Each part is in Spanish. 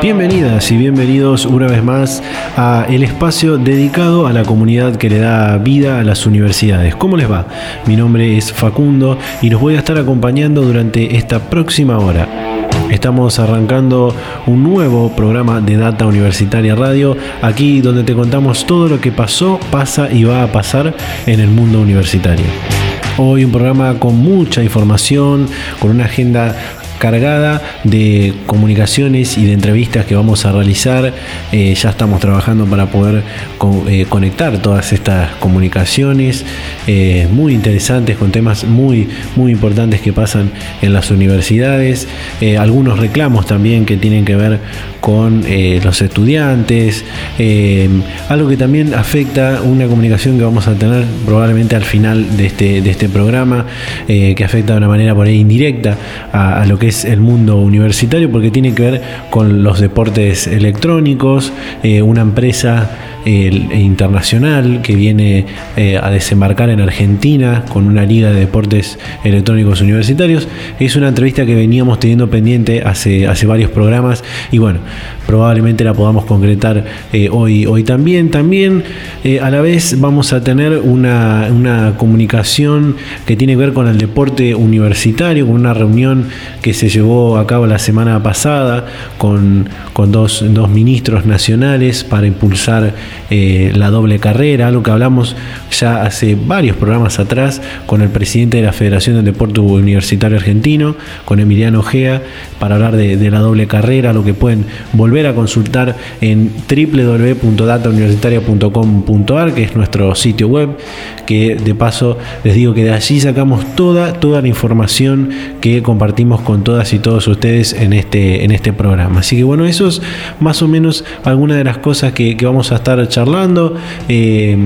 Bienvenidas y bienvenidos una vez más a el espacio dedicado a la comunidad que le da vida a las universidades. ¿Cómo les va? Mi nombre es Facundo y los voy a estar acompañando durante esta próxima hora. Estamos arrancando un nuevo programa de Data Universitaria Radio, aquí donde te contamos todo lo que pasó, pasa y va a pasar en el mundo universitario. Hoy un programa con mucha información, con una agenda cargada de comunicaciones y de entrevistas que vamos a realizar. Eh, ya estamos trabajando para poder eh, conectar todas estas comunicaciones eh, muy interesantes con temas muy, muy importantes que pasan en las universidades. algunos reclamos también que tienen que ver con los estudiantes. algo que también afecta una comunicación que vamos a tener probablemente al final de este, de este programa, que afecta de una manera por ahí indirecta a lo que es el mundo universitario porque tiene que ver con los deportes electrónicos, eh, una empresa internacional que viene eh, a desembarcar en Argentina con una liga de deportes electrónicos universitarios. Es una entrevista que veníamos teniendo pendiente hace, hace varios programas y bueno, probablemente la podamos concretar eh, hoy, hoy también. También eh, a la vez vamos a tener una, comunicación que tiene que ver con el deporte universitario, con una reunión que se llevó a cabo la semana pasada con, con dos, dos ministros nacionales para impulsar eh, la doble carrera, algo que hablamos ya hace varios programas atrás con el presidente de la Federación del Deporte Universitario Argentino, con Emiliano Gea, para hablar de, la doble carrera, lo que pueden volver a consultar en www.datauniversitaria.com.ar, que es nuestro sitio web, que de paso les digo que de allí sacamos toda, toda la información que compartimos con todas y todos ustedes en este, en este programa. Así que bueno, eso es más o menos algunas de las cosas que vamos a estar charlando. Eh,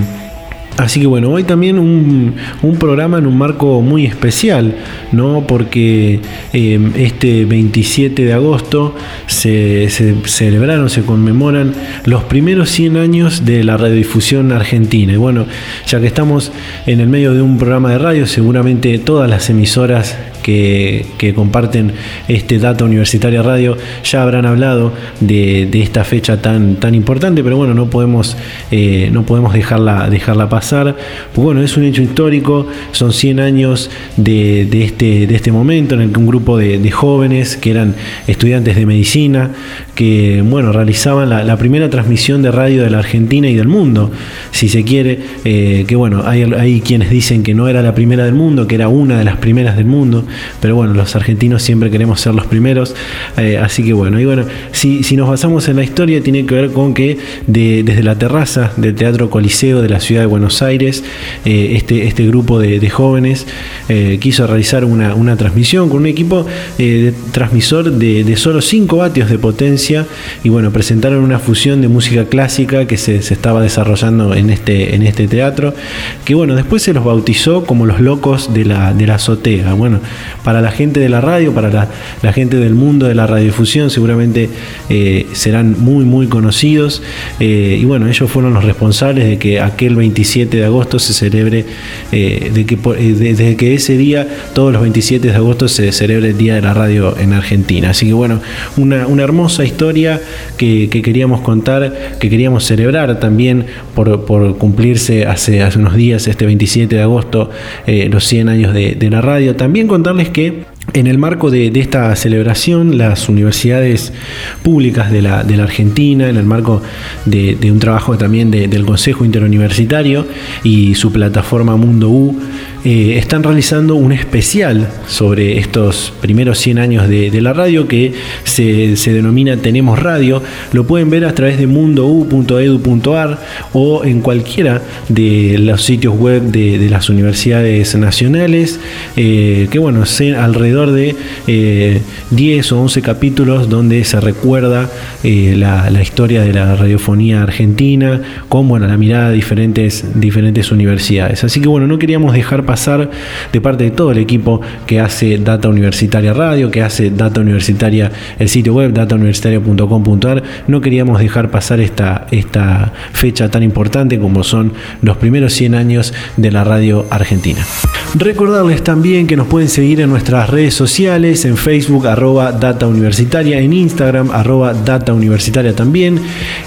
así que bueno, hoy también un, programa en un marco muy especial, ¿no? Porque eh, este 27 de agosto se, celebraron, se conmemoran los primeros 100 años de la radiodifusión argentina. Y bueno, ya que estamos en el medio de un programa de radio, seguramente todas las emisoras que, comparten este Data Universitaria Radio ya habrán hablado de, esta fecha tan, tan importante, pero bueno, no podemos, eh, no podemos dejarla, dejarla pasar. Bueno, es un hecho histórico, son 100 años de, este, de este momento en el que un grupo de, jóvenes que eran estudiantes de medicina, que bueno, realizaban la, primera transmisión de radio de la Argentina y del mundo, si se quiere, eh, que bueno, hay, quienes dicen que no era la primera del mundo, que era una de las primeras del mundo, pero bueno, los argentinos siempre queremos ser los primeros, eh, así que bueno, y bueno, si, si, nos basamos en la historia, tiene que ver con que desde la terraza del Teatro Coliseo de la ciudad de Buenos Aires, eh, este, este grupo de, jóvenes quiso realizar una, transmisión con un equipo de transmisor de, solo 5 vatios de potencia y bueno, presentaron una fusión de música clásica que se, estaba desarrollando en este, en este teatro, que bueno, después se los bautizó como los locos de la, de la azotea. Bueno, para la gente de la radio, para la, gente del mundo de la radiodifusión, seguramente eh, serán muy, muy conocidos. Eh, y bueno, ellos fueron los responsables de que aquel 27 de agosto se celebre, eh, de que desde que ese día, todos los 27 de agosto se celebre el Día de la Radio en Argentina. Así que bueno, una, hermosa historia que, queríamos contar, que queríamos celebrar también por, cumplirse hace, unos días, este 27 de agosto, los 100 años de la radio. También contarles que en el marco de, esta celebración, las universidades públicas de la, Argentina, en el marco de, un trabajo también del Consejo Interuniversitario y su plataforma Mundo U, eh, están realizando un especial sobre estos primeros 100 años de, la radio que se, denomina Tenemos Radio. Lo pueden ver a través de mundou.edu.ar o en cualquiera de los sitios web de, las universidades nacionales, eh, que bueno, alrededor de 10 o 11 capítulos donde se recuerda la, la, historia de la radiofonía argentina, con bueno, la mirada de diferentes, diferentes universidades. Así que bueno, no queríamos dejar pasar de parte de todo el equipo que hace Data Universitaria Radio, que hace Data Universitaria, el sitio web datauniversitaria.com.ar, no queríamos dejar pasar esta, esta fecha tan importante como son los primeros 100 años de la radio argentina. Recordarles también que nos pueden seguir en nuestras redes sociales, en Facebook arroba Data Universitaria, en Instagram arroba Data Universitaria también,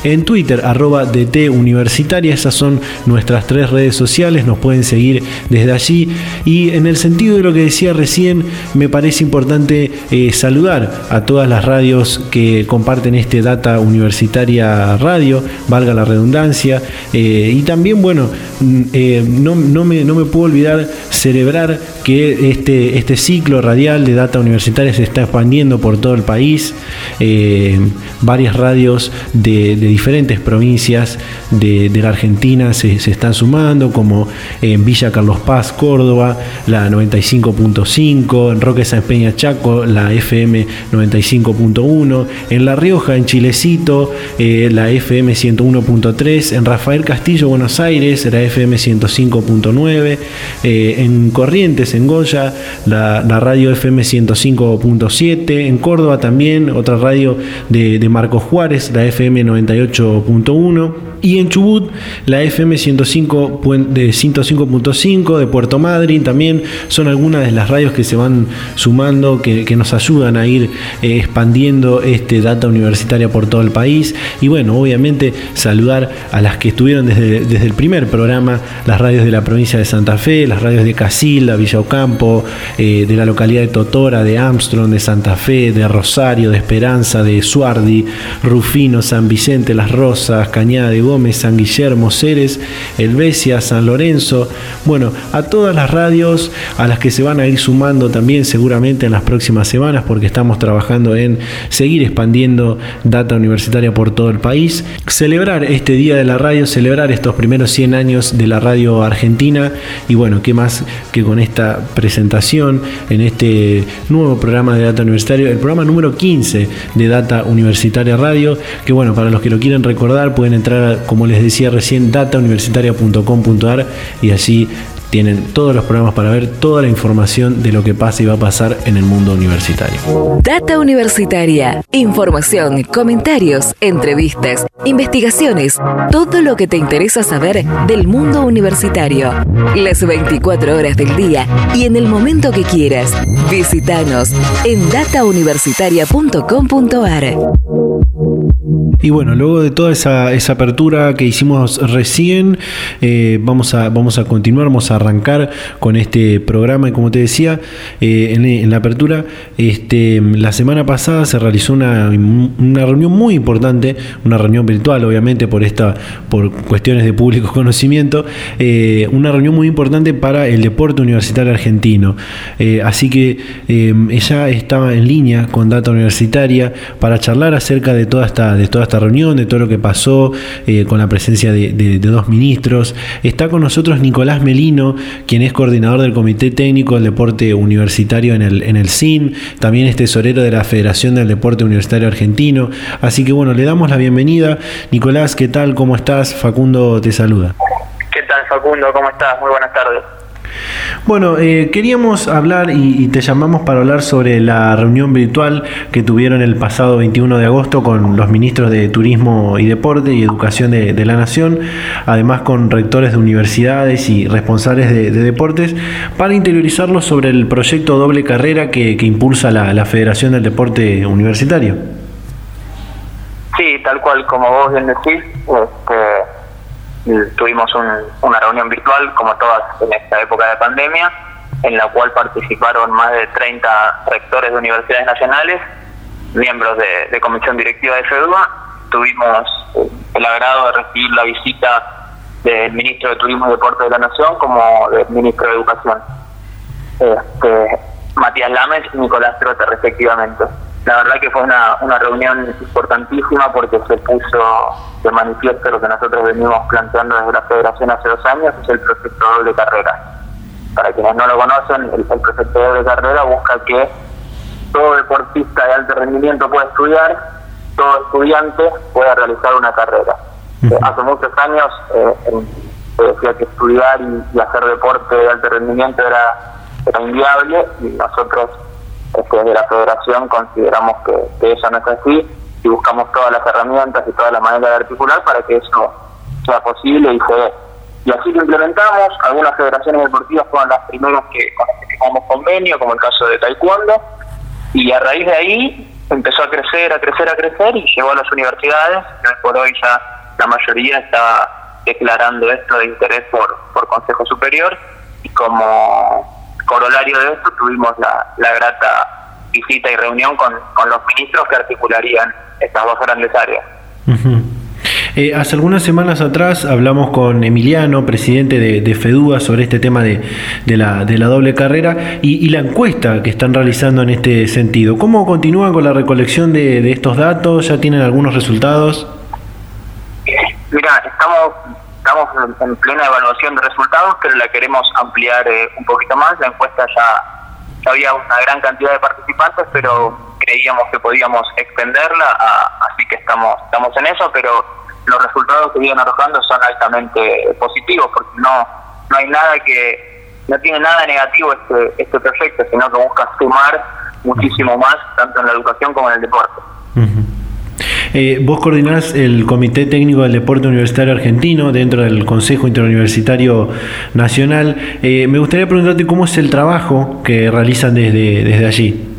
en Twitter arroba DT Universitaria, esas son nuestras tres redes sociales, nos pueden seguir desde allí. Y en el sentido de lo que decía recién, me parece importante eh, saludar a todas las radios que comparten este Data Universitaria Radio, valga la redundancia, eh, y también, bueno, mm, eh, no, no, me, no me puedo olvidar celebrar que este, este ciclo radial de data universitaria se está expandiendo por todo el país. Eh, varias radios de, diferentes provincias de, la Argentina se, están sumando, como en Villa Carlos Paz, Córdoba, la 95.5, en Roque San Peña Chaco, la FM 95.1, en La Rioja, en Chilecito, eh, la FM 101.3, en Rafael Castillo, Buenos Aires, la FM 105.9, eh, en Corrientes, en Goya, la, radio FM 105.7, en Córdoba también, otra radio de, de Marcos Juárez, la FM 98.1 y en Chubut la FM 105 de 105.5 de Puerto Madryn también son algunas de las radios que se van sumando que, nos ayudan a ir eh, expandiendo este data universitaria por todo el país y bueno obviamente saludar a las que estuvieron desde, desde el primer programa las radios de la provincia de Santa Fe las radios de Casilda, Villa Ocampo eh, de la localidad de Totora de Armstrong de Santa Fe de Rosario de Esperanza de Suardi Rufino San Vicente Las Rosas Cañada de Gómez, San Guillermo, Ceres, Elvesia, San Lorenzo, bueno, a todas las radios a las que se van a ir sumando también seguramente en las próximas semanas porque estamos trabajando en seguir expandiendo data universitaria por todo el país, celebrar este día de la radio, celebrar estos primeros 100 años de la radio argentina. Y bueno, qué más que con esta presentación en este nuevo programa de data universitario, el programa número 15 de data universitaria radio, que bueno, para los que lo quieren recordar pueden entrar como les decía recién, datauniversitaria.com.ar y allí tienen todos los programas para ver toda la información de lo que pasa y va a pasar en el mundo universitario. Data Universitaria. Información, comentarios, entrevistas, investigaciones, todo lo que te interesa saber del mundo universitario. Las 24 horas del día y en el momento que quieras. Visítanos en datauniversitaria.com.ar. Y bueno, luego de toda esa, apertura que hicimos recién, eh, vamos, a, vamos a continuar, vamos a arrancar con este programa. Y como te decía, eh, en, la apertura, este, la semana pasada se realizó una, reunión muy importante, una reunión virtual, obviamente, por, esta, por cuestiones de público conocimiento, eh, una reunión muy importante para el deporte universitario argentino. así que ella estaba en línea con Data Universitaria para charlar acerca de toda esta, de toda esta reunión, de todo lo que pasó, eh, con la presencia de, dos ministros. Está con nosotros Nicolás Melino, quien es coordinador del Comité Técnico del Deporte Universitario en el, en el CIN, también es tesorero de la Federación del Deporte Universitario Argentino. Así que bueno, le damos la bienvenida. Nicolás, ¿qué tal? ¿Cómo estás? Facundo te saluda. ¿Qué tal Facundo? ¿Cómo estás? Muy buenas tardes. Bueno, eh, queríamos hablar y, te llamamos para hablar sobre la reunión virtual que tuvieron el pasado 21 de agosto con los ministros de Turismo y Deporte y Educación de, la Nación, además con rectores de universidades y responsables de, deportes, para interiorizarlos sobre el proyecto doble carrera que, impulsa la, Federación del Deporte Universitario. Sí, tal cual como vos bien decís, este, tuvimos una reunión virtual, como todas en esta época de pandemia, en la cual participaron más de 30 rectores de universidades nacionales, miembros de, comisión directiva de FEDUA. Tuvimos el agrado de recibir la visita del ministro de Turismo y Deporte de la Nación como del ministro de Educación, este, Matías Lames y Nicolás Trota, respectivamente la verdad que fue una, una reunión importantísima porque se puso de manifiesto lo que nosotros venimos planteando desde la federación hace dos años, es el proyecto doble carrera. para quienes no lo conocen, el, proyecto de carrera busca que todo deportista de alto rendimiento pueda estudiar, todo estudiante pueda realizar una carrera. hace muchos años eh, se decía que estudiar y, hacer deporte de alto rendimiento era, era inviable y nosotros este, desde la federación consideramos que, eso no es así y buscamos todas las herramientas y todas las maneras de articular para que eso sea posible y se dé. Y así lo implementamos, algunas federaciones deportivas fueron las primeras que, con las que firmamos convenio, como el caso de Taekwondo, y a raíz de ahí empezó a crecer, a crecer, a crecer y llegó a las universidades, y hoy por hoy ya la mayoría está declarando esto de interés por, por Consejo Superior, y como corolario de esto tuvimos la, la grata visita y reunión con, con los ministros que articularían estas dos grandes áreas. Eh, hace algunas semanas atrás hablamos con Emiliano, presidente de, FEDUA, sobre este tema de, la, doble carrera y, la encuesta que están realizando en este sentido. ¿Cómo continúan con la recolección de, estos datos? ¿Ya tienen algunos resultados? Mira, estamos estamos en plena evaluación de resultados, pero la queremos ampliar eh, un poquito más. La encuesta ya, había una gran cantidad de participantes, pero creíamos que podíamos extenderla, así que estamos estamos en eso, pero los resultados que vienen arrojando son altamente positivos, porque no, no hay nada que, no tiene nada negativo este, este proyecto, sino que busca sumar muchísimo más, tanto en la educación como en el deporte. Eh, vos coordinás el Comité Técnico del Deporte Universitario Argentino dentro del Consejo Interuniversitario Nacional. Eh, me gustaría preguntarte cómo es el trabajo que realizan desde, desde allí.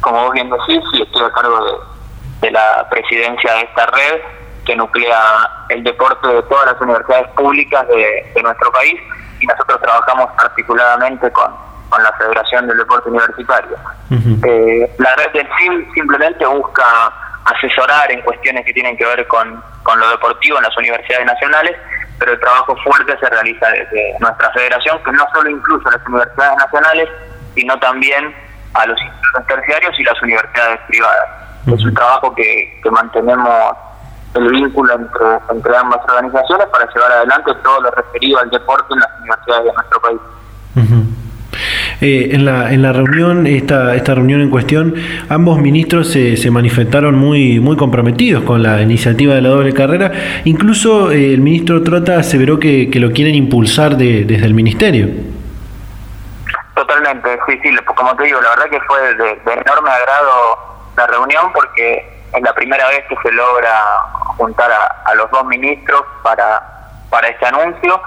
Como vos bien decís, sí, estoy a cargo de, de la presidencia de esta red que nuclea el deporte de todas las universidades públicas de, nuestro país y nosotros trabajamos articuladamente con, con la Federación del Deporte Universitario. Eh, la red del CIM simplemente busca asesorar en cuestiones que tienen que ver con, con lo deportivo en las universidades nacionales, pero el trabajo fuerte se realiza desde nuestra federación, que no solo incluye a las universidades nacionales, sino también a los institutos terciarios y las universidades privadas. Es un trabajo que, mantenemos el vínculo entre, entre ambas organizaciones para llevar adelante todo lo referido al deporte en las universidades de nuestro país. Eh, en, la, en la reunión, esta, esta reunión en cuestión, ambos ministros se, se manifestaron muy, muy comprometidos con la iniciativa de la doble carrera. Incluso eh, el ministro Trota aseveró que, que lo quieren impulsar de, desde el ministerio. Totalmente, sí, sí, como te digo, la verdad que fue de enorme agrado la reunión porque es la primera vez que se logra juntar a, los dos ministros para, para este anuncio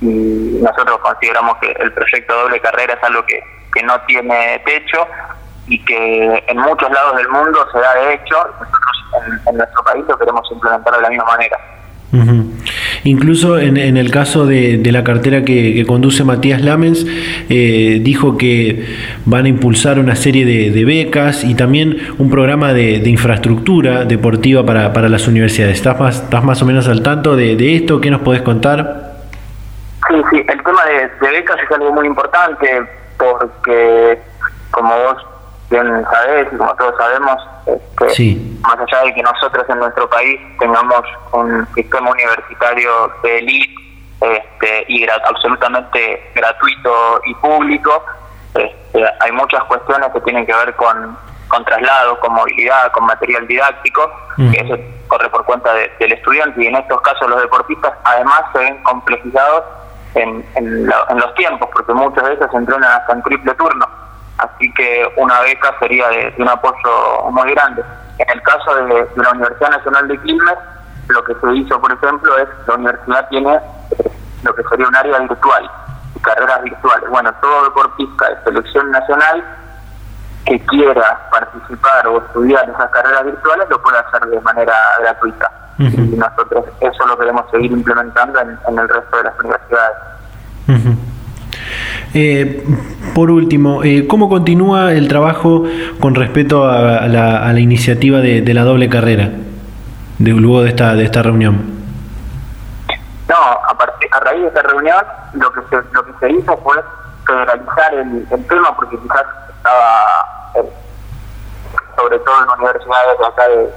y nosotros consideramos que el proyecto doble carrera es algo que, que no tiene techo y que en muchos lados del mundo se da de hecho, nosotros en nuestro país lo queremos implementar de la misma manera. Incluso en, el caso de, la cartera que, conduce Matías Lamens, eh, dijo que van a impulsar una serie de, becas y también un programa de, infraestructura deportiva para, las universidades. ¿Estás más, ¿Estás más o menos al tanto de, esto? ¿Qué nos podés contar? Sí, sí, el tema de, becas es algo muy importante porque, como vos bien sabés y como todos sabemos, este, más allá de que nosotros en nuestro país tengamos un sistema universitario de elite este, y absolutamente gratuito y público, este, hay muchas cuestiones que tienen que ver con, con traslado, con movilidad, con material didáctico, que eso corre por cuenta del estudiante y en estos casos los deportistas además se ven complejizados en, en, los tiempos, porque muchas veces entrenan hasta en triple turno así que una beca sería de, un apoyo muy grande. En el caso de, la Universidad Nacional de Quilmes, lo que se hizo, por ejemplo, es la universidad tiene eh, lo que sería un área virtual, carreras virtuales. Bueno, todo deportista de selección nacional que quiera participar o estudiar esas carreras virtuales lo puede hacer de manera gratuita. Y nosotros eso lo queremos seguir implementando en, el resto de las universidades. Eh, por último, eh, ¿cómo continúa el trabajo con respecto a la, iniciativa de, la doble carrera, de, luego de esta, de esta reunión? No, a, a raíz de esta reunión lo que se, lo que se hizo fue federalizar el, tema porque quizás estaba, eh, sobre todo en universidades de acá de,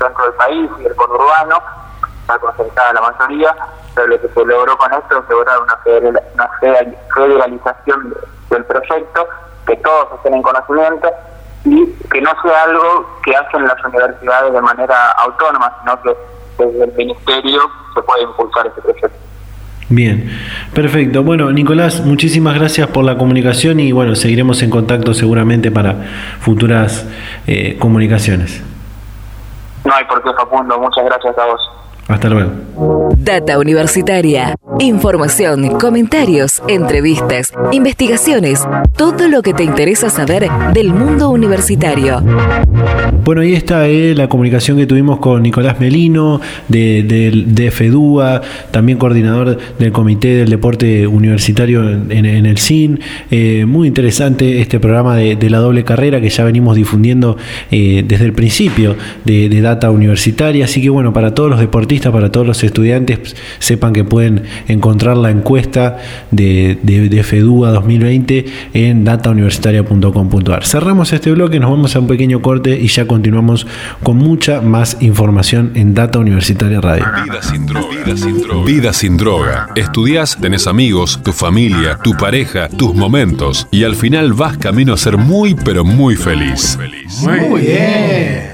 dentro del país y el conurbano, está concentrada la mayoría, Pero lo que se logró con esto es lograr una, federalización del proyecto, que todos estén en conocimiento y que no sea algo que hacen las universidades de manera autónoma, sino que desde el ministerio se puede impulsar este proyecto. Bien, perfecto. Bueno, Nicolás, muchísimas gracias por la comunicación y bueno, seguiremos en contacto seguramente para futuras eh, comunicaciones. No hay por qué, Facundo. Muchas gracias a vos. Hasta luego. Data Universitaria. Información, comentarios, entrevistas, investigaciones, todo lo que te interesa saber del mundo universitario. Bueno, ahí está eh, la comunicación que tuvimos con Nicolás Melino, de, de, FEDUA, también coordinador del Comité del Deporte Universitario en, el CIN. Eh, muy interesante este programa de, la doble carrera que ya venimos difundiendo eh, desde el principio de, Data Universitaria. Así que bueno, para todos los deportistas, para todos los estudiantes, sepan que pueden encontrar la encuesta de, de FEDUA 2020 en datauniversitaria.com.ar. Cerramos este bloque, nos vamos a un pequeño corte y ya continuamos con mucha más información en Data Universitaria Radio. Vida sin droga. Vida sin droga. Estudias, tenés amigos, tu familia, tu pareja, tus momentos y al final vas camino a ser muy pero muy feliz. Muy bien.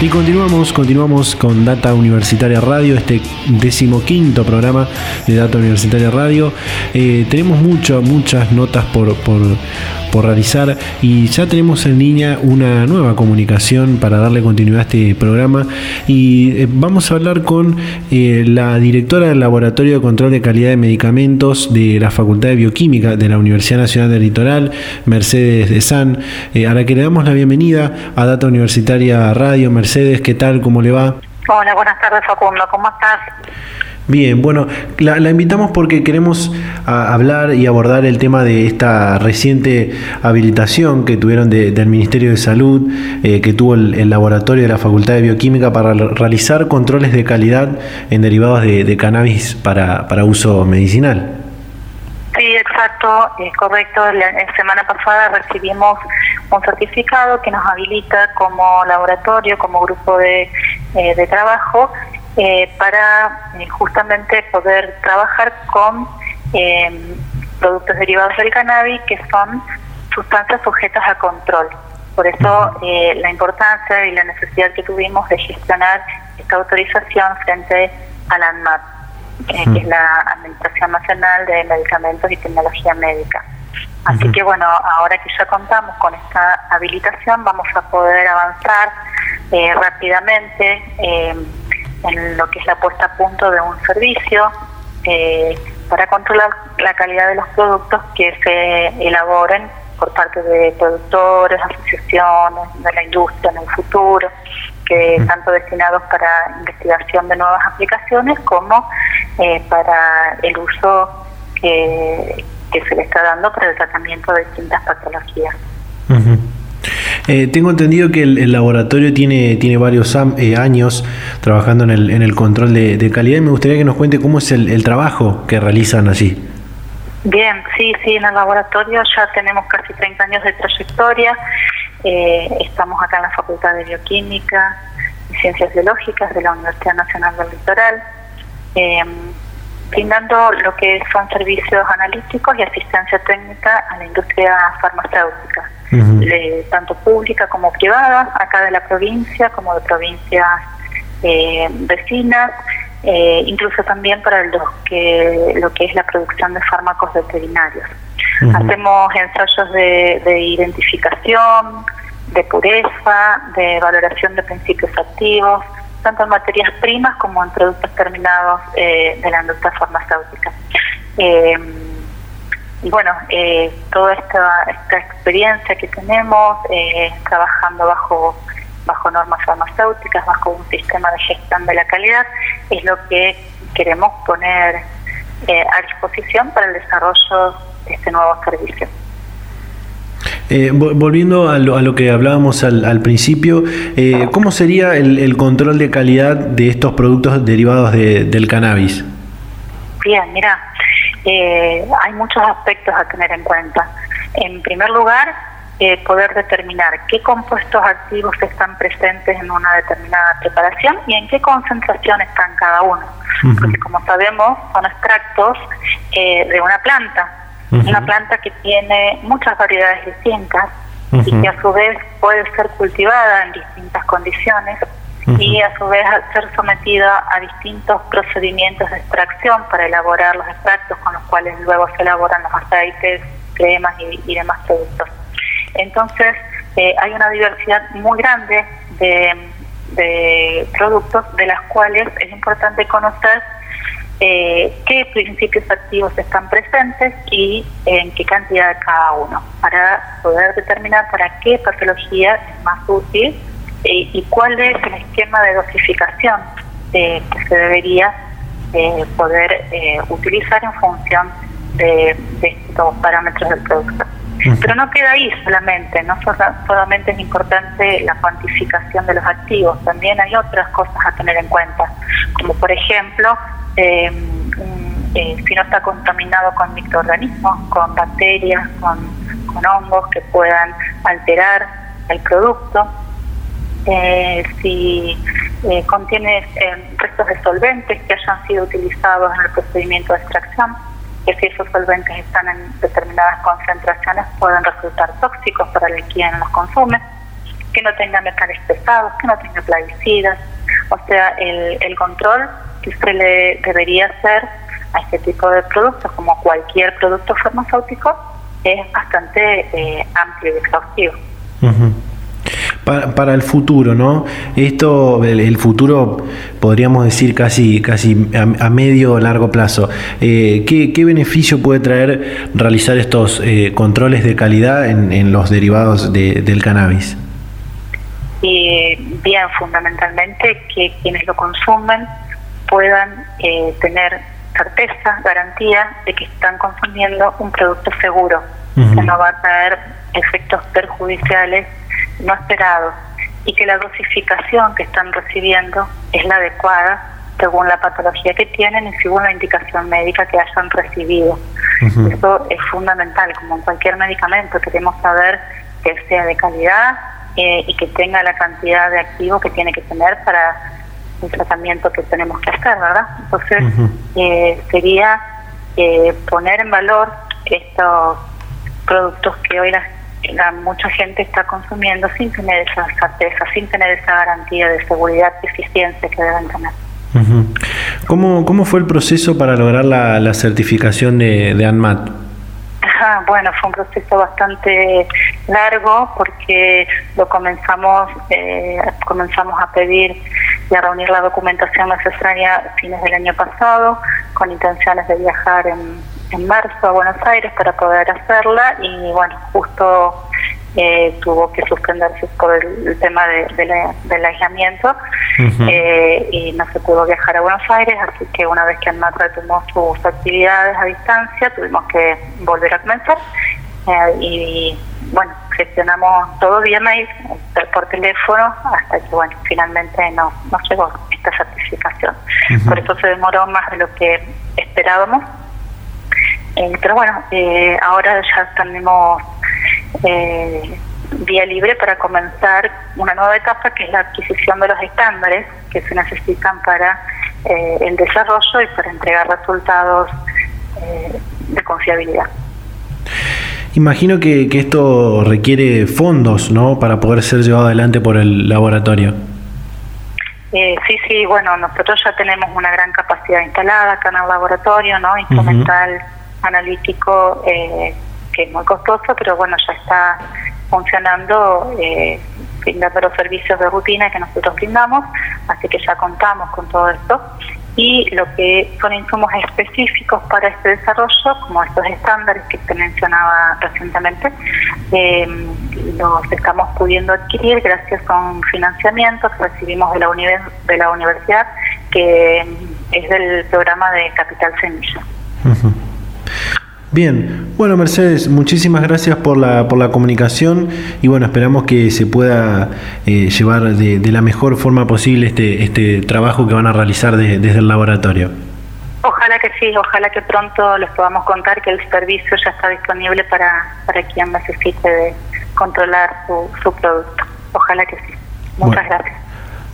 Y continuamos, continuamos con Data Universitaria Radio, este decimoquinto programa de Data Universitaria Radio. Eh, tenemos mucho, muchas notas por, por, por realizar y ya tenemos en línea una nueva comunicación para darle continuidad a este programa y eh, vamos a hablar con eh, la directora del Laboratorio de Control de Calidad de Medicamentos de la Facultad de Bioquímica de la Universidad Nacional del Litoral, Mercedes de San, eh, a la que le damos la bienvenida a Data Universitaria Radio. Mercedes, ¿qué tal? ¿Cómo le va? Hola, buenas tardes Facundo, ¿cómo estás? Bien, bueno, la, invitamos porque queremos hablar y abordar el tema de esta reciente habilitación que tuvieron del Ministerio de Salud, eh, que tuvo el, laboratorio de la Facultad de Bioquímica para realizar controles de calidad en derivados de, cannabis para, para uso medicinal. Sí, exacto, es correcto. La, semana pasada recibimos un certificado que nos habilita como laboratorio, como grupo de, eh, de trabajo, eh, para eh, justamente poder trabajar con eh, productos derivados del cannabis que son sustancias sujetas a control. Por eso la importancia y la necesidad que tuvimos de gestionar esta autorización frente a la ANMAT, que es la Administración Nacional de Medicamentos y Tecnología Médica. Así que bueno, ahora que ya contamos con esta habilitación, vamos a poder avanzar rápidamente en lo que es la puesta a punto de un servicio eh, para controlar la calidad de los productos que se elaboren por parte de productores, asociaciones de la industria en el futuro, que mm. tanto destinados para investigación de nuevas aplicaciones como eh, para el uso que, se le está dando para el tratamiento de distintas patologías. Eh, tengo entendido que el, laboratorio tiene, tiene varios eh, años trabajando en el, en el control de, calidad y me gustaría que nos cuente cómo es el, trabajo que realizan allí. Bien, sí, sí, en el laboratorio ya tenemos casi 30 años de trayectoria. Eh, estamos acá en la Facultad de Bioquímica y Ciencias Biológicas de la Universidad Nacional del Litoral, brindando lo que son servicios analíticos y asistencia técnica a la industria farmacéutica tanto pública como privada, acá de la provincia como de provincias eh, vecinas, eh, incluso también para lo que, lo que es la producción de fármacos veterinarios. Hacemos ensayos de, identificación, de pureza, de valoración de principios activos, tanto en materias primas como en productos terminados eh, de la industria farmacéutica. Eh, y bueno, eh, toda esta, esta experiencia que tenemos trabajando bajo bajo normas farmacéuticas, bajo un sistema de gestión de la calidad, es lo que queremos poner a disposición para el desarrollo de este nuevo servicio. Eh, volviendo a lo, que hablábamos al, principio, eh, ¿cómo sería el, control de calidad de estos productos derivados del cannabis? Bien, mira, eh, hay muchos aspectos a tener en cuenta. En primer lugar, poder determinar qué compuestos activos están presentes en una determinada preparación y en qué concentración están cada uno. Porque como sabemos, son extractos de una planta una planta que tiene muchas variedades distintas y que a su vez puede ser cultivada en distintas condiciones y a su vez ser sometida a distintos procedimientos de extracción para elaborar los extractos con los cuales luego se elaboran los aceites, cremas y, demás productos. Entonces, eh, hay una diversidad muy grande de, de productos de las cuales es importante conocer eh, qué principios activos están presentes y en qué cantidad cada uno, para poder determinar para qué patología es más útil eh, y cuál es el esquema de dosificación que se debería eh, poder utilizar en función de, estos parámetros del producto. Pero no queda ahí solamente, no solamente es importante la cuantificación de los activos, también hay otras cosas a tener en cuenta, como por ejemplo eh, eh, si no está contaminado con microorganismos, con bacterias, con, hongos que puedan alterar el producto, eh, si eh, contiene restos de solventes que hayan sido utilizados en el procedimiento de extracción, que si esos solventes están en determinadas concentraciones pueden resultar tóxicos para el quien los consume, que no tenga metales pesados, que no tenga plaguicidas, o sea, el, el control que se le debería hacer a este tipo de productos, como cualquier producto farmacéutico, es bastante eh, amplio y exhaustivo. Para, para, el futuro, ¿no? Esto, el, futuro, podríamos decir casi, casi a, medio o largo plazo. Eh, ¿qué, beneficio puede traer realizar estos eh, controles de calidad en, en los derivados del cannabis? Y bien, fundamentalmente que quienes lo consumen puedan eh, tener certeza, garantía de que están consumiendo un producto seguro, que no va a traer efectos perjudiciales no esperados. Y que la dosificación que están recibiendo es la adecuada según la patología que tienen y según la indicación médica que hayan recibido. Eso es fundamental, como en cualquier medicamento, queremos saber que sea de calidad eh, y que tenga la cantidad de activo que tiene que tener para un tratamiento que tenemos que hacer, ¿verdad? Entonces, eh, sería eh, poner en valor estos productos que hoy la, mucha gente está consumiendo sin tener esa certeza, sin tener esa garantía de seguridad y eficiencia que deben tener. ¿Cómo, ¿Cómo fue el proceso para lograr la, certificación de, de ANMAT? bueno, fue un proceso bastante largo porque lo comenzamos, eh, comenzamos a pedir y a reunir la documentación necesaria a fines del año pasado, con intenciones de viajar en, en marzo a Buenos Aires para poder hacerla y bueno, justo eh, tuvo que suspenderse por el, tema de, del aislamiento eh, y no se pudo viajar a Buenos Aires, así que una vez que ANMAT retomó sus actividades a distancia, tuvimos que volver a comenzar eh, y bueno, gestionamos todo vía mail, por teléfono, hasta que bueno, finalmente no, nos llegó esta certificación. Por eso se demoró más de lo que esperábamos. pero bueno, ahora ya tenemos eh, vía libre para comenzar una nueva etapa que es la adquisición de los estándares que se necesitan para eh, el desarrollo y para entregar resultados eh, de confiabilidad. Imagino que, esto requiere fondos, ¿no? Para poder ser llevado adelante por el laboratorio. Eh, sí, sí, bueno, nosotros ya tenemos una gran capacidad instalada acá en el laboratorio, ¿no? Instrumental analítico eh, que es muy costoso, pero bueno, ya está funcionando, eh, brindando los servicios de rutina que nosotros brindamos, así que ya contamos con todo esto. Y lo que son insumos específicos para este desarrollo, como estos estándares que te mencionaba recientemente, eh, los estamos pudiendo adquirir gracias a un financiamiento que recibimos de la, de la universidad, que es del programa de Capital Semilla. Bien, bueno Mercedes, muchísimas gracias por la, por la comunicación y bueno, esperamos que se pueda eh, llevar de, la mejor forma posible este, este trabajo que van a realizar desde el laboratorio. Ojalá que sí, ojalá que pronto les podamos contar que el servicio ya está disponible para, para quien necesite controlar su, su producto. Ojalá que sí. Muchas gracias.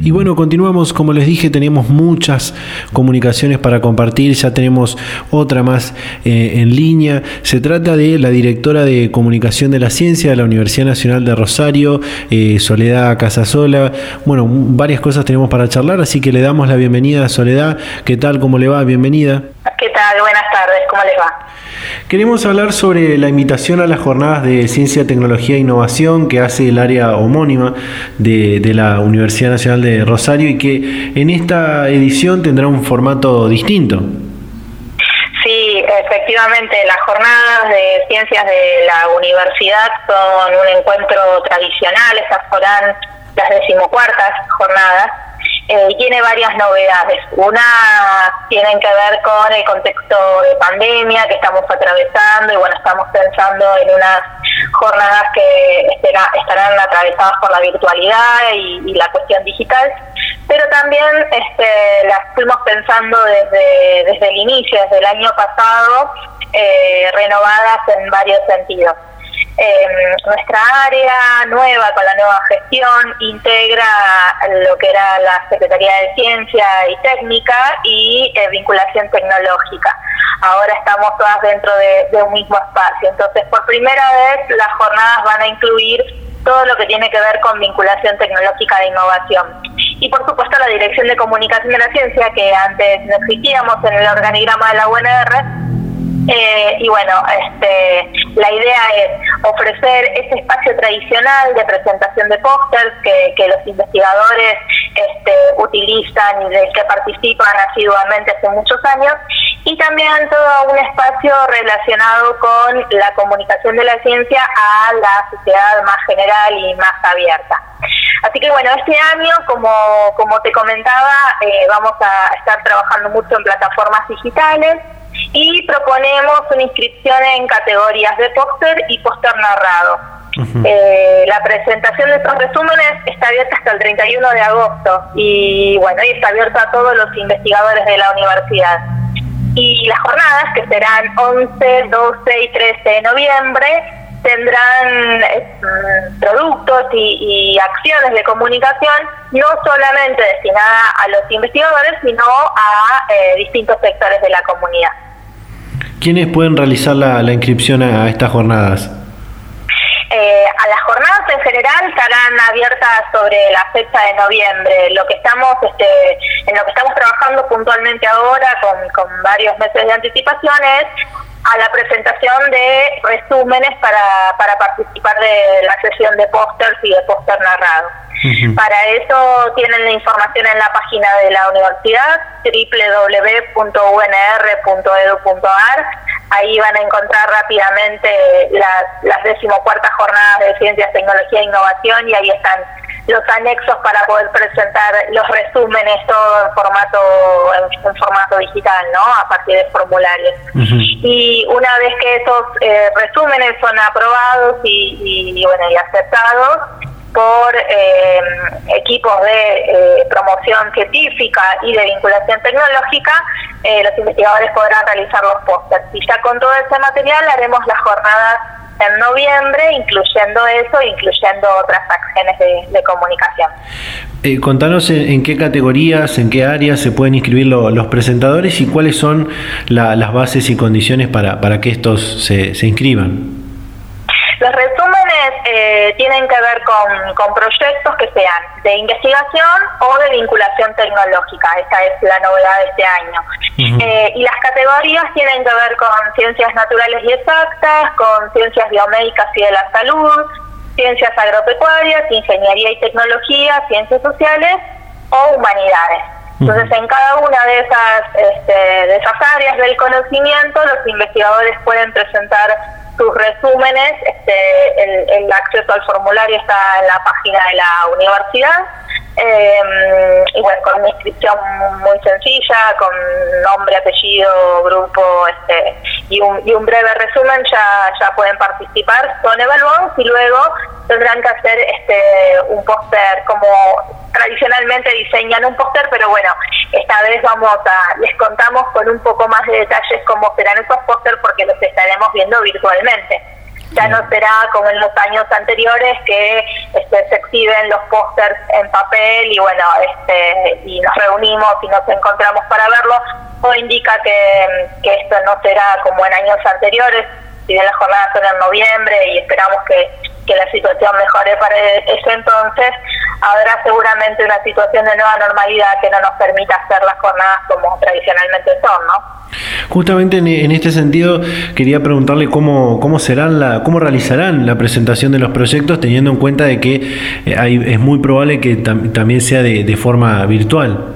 Y bueno, continuamos, como les dije, tenemos muchas comunicaciones para compartir, ya tenemos otra más eh, en línea. Se trata de la directora de comunicación de la ciencia de la Universidad Nacional de Rosario, eh, Soledad Casasola. Bueno, varias cosas tenemos para charlar, así que le damos la bienvenida a Soledad. ¿Qué tal? ¿Cómo le va? Bienvenida. ¿Qué tal? Buenas tardes, ¿cómo les va? Queremos hablar sobre la invitación a las jornadas de ciencia, tecnología e innovación que hace el área homónima de, la Universidad Nacional de Rosario y que en esta edición tendrá un formato distinto. Sí, efectivamente, las jornadas de ciencias de la universidad son un encuentro tradicional, esas serán las decimocuartas jornadas eh, tiene varias novedades. Una tienen que ver con el contexto de pandemia que estamos atravesando y bueno, estamos pensando en unas jornadas que estarán atravesadas por la virtualidad y, la cuestión digital, pero también este, las fuimos pensando desde, desde el inicio, desde el año pasado, eh, renovadas en varios sentidos. Eh, nuestra área nueva, con la nueva gestión, integra lo que era la Secretaría de Ciencia y Técnica y eh, vinculación tecnológica. Ahora estamos todas dentro de, un mismo espacio. Entonces, por primera vez, las jornadas van a incluir todo lo que tiene que ver con vinculación tecnológica de innovación. Y por supuesto la Dirección de Comunicación de la Ciencia, que antes no existíamos en el organigrama de la UNR, eh, y bueno, este, la idea es ofrecer ese espacio tradicional de presentación de pósters que, los investigadores este, utilizan y del que participan asiduamente hace muchos años, y también todo un espacio relacionado con la comunicación de la ciencia a la sociedad más general y más abierta. Así que bueno, este año, como, como te comentaba, eh, vamos a estar trabajando mucho en plataformas digitales y proponemos una inscripción en categorías de póster y póster narrado. Eh, la presentación de estos resúmenes está abierta hasta el 31 de agosto y bueno, y está abierta a todos los investigadores de la universidad. Y las jornadas, que serán 11, 12 y 13 de noviembre, tendrán eh, productos y, acciones de comunicación no solamente destinadas a los investigadores, sino a eh, distintos sectores de la comunidad. ¿Quiénes pueden realizar la, inscripción a, estas jornadas? Eh, a las jornadas en general estarán abiertas sobre la fecha de noviembre. Lo que estamos, este, en lo que estamos trabajando puntualmente ahora, con, varios meses de anticipación, es a la presentación de resúmenes para, para participar de la sesión de pósters y de póster narrado. Para eso tienen la información en la página de la universidad, www.unr.edu.ar. Ahí van a encontrar rápidamente las, las decimocuartas jornadas de Ciencias, Tecnología e Innovación y ahí están los anexos para poder presentar los resúmenes todo en formato en, formato digital, ¿no? A partir de formularios. Y una vez que esos eh, resúmenes son aprobados y, y, bueno y aceptados, por eh, equipos de eh, promoción científica y de vinculación tecnológica, eh, los investigadores podrán realizar los pósters. Y ya con todo ese material haremos las jornadas en noviembre, incluyendo eso, incluyendo otras acciones de, comunicación. Eh, contanos en, qué categorías, en qué áreas se pueden inscribir los presentadores y cuáles son las bases y condiciones para, para que estos se, se inscriban. Los resúmenes eh, tienen que ver con, con, proyectos que sean de investigación o de vinculación tecnológica. Esta es la novedad de este año. Eh, y las categorías tienen que ver con ciencias naturales y exactas, con ciencias biomédicas y de la salud, ciencias agropecuarias, ingeniería y tecnología, ciencias sociales o humanidades. Entonces, en cada una de esas, este, de esas áreas del conocimiento, los investigadores pueden presentar sus resúmenes, este, el, acceso al formulario está en la página de la universidad. Eh, y bueno, con una inscripción muy sencilla, con nombre, apellido, grupo este, y, un, y un breve resumen, ya, ya pueden participar, son evaluados y luego tendrán que hacer este un póster como tradicionalmente diseñan un póster, pero bueno, esta vez vamos a, les contamos con un poco más de detalles cómo serán esos póster porque los estaremos viendo virtualmente. Ya no será como en los años anteriores que este, se exhiben los pósters en papel y bueno, este, y nos reunimos y nos encontramos para verlo. Todo indica que, que esto no será como en años anteriores, si bien las jornadas son en noviembre y esperamos que, que la situación mejore para ese entonces, habrá seguramente una situación de nueva normalidad que no nos permita hacer las jornadas como tradicionalmente son, ¿no? Justamente en, este sentido quería preguntarle cómo, cómo serán la, cómo realizarán la presentación de los proyectos teniendo en cuenta de que eh, hay, es muy probable que también sea de, de, forma virtual.